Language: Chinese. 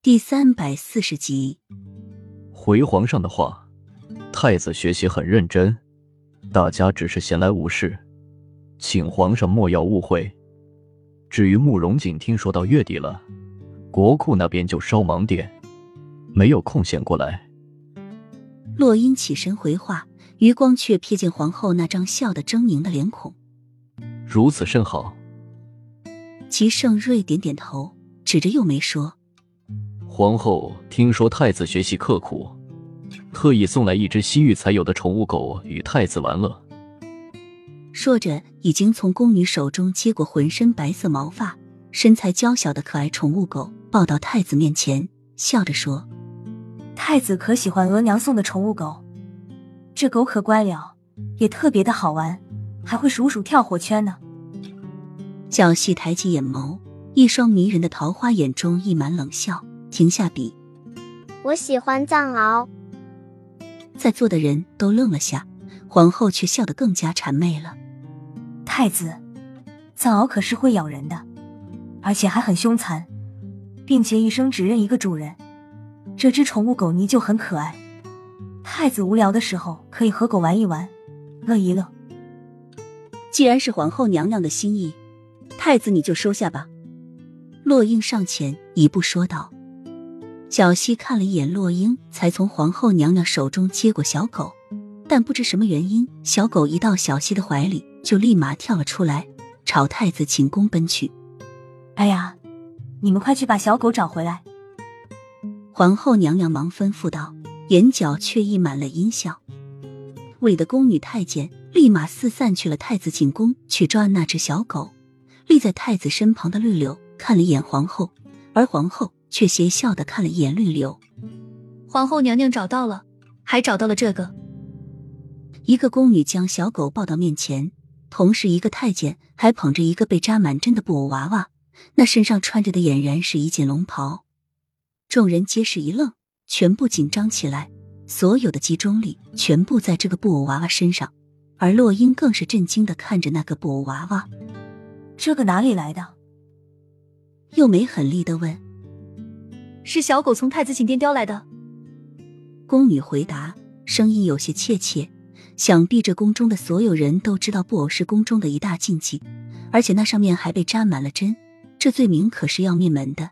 第三百四十集，回皇上的话，太子学习很认真，大家只是闲来无事，请皇上莫要误会。至于慕容锦，听说到月底了，国库那边就稍忙点，没有空闲过来。洛英起身回话，余光却瞥见皇后那张笑得狰狞的脸孔。如此甚好。齐盛瑞点点头，指着又梅说。皇后听说太子学习刻苦，特意送来一只西域才有的宠物狗与太子玩乐。说着，已经从宫女手中接过浑身白色毛发、身材娇小的可爱宠物狗，抱到太子面前，笑着说：“太子可喜欢额娘送的宠物狗？这狗可乖了，也特别的好玩，还会数数跳火圈呢。”小戏抬起眼眸，一双迷人的桃花眼中溢满冷笑。停下笔，我喜欢藏獒。在座的人都愣了下，皇后却笑得更加谄媚了。太子，藏獒可是会咬人的，而且还很凶残，并且一生只认一个主人。这只宠物狗泥就很可爱，太子无聊的时候可以和狗玩一玩，乐一乐。既然是皇后娘娘的心意，太子你就收下吧。洛英上前一步说道。小溪看了一眼洛英，才从皇后娘娘手中接过小狗，但不知什么原因，小狗一到小溪的怀里，就立马跳了出来，朝太子寝宫奔去。哎呀，你们快去把小狗找回来！皇后娘娘忙吩咐道，眼角却溢满了阴笑。卫的宫女太监立马四散去了太子寝宫，去抓那只小狗。立在太子身旁的绿柳看了一眼皇后，而皇后。却邪笑的看了一眼绿柳，皇后娘娘找到了，还找到了这个。一个宫女将小狗抱到面前，同时一个太监还捧着一个被扎满针的布偶娃娃，那身上穿着的俨然是一件龙袍。众人皆是一愣，全部紧张起来，所有的集中力全部在这个布偶娃娃身上，而洛英更是震惊的看着那个布偶娃娃，这个哪里来的？又没狠厉的问。是小狗从太子寝殿叼来的。宫女回答，声音有些怯怯。想必这宫中的所有人都知道布偶是宫中的一大禁忌，而且那上面还被扎满了针，这罪名可是要灭门的。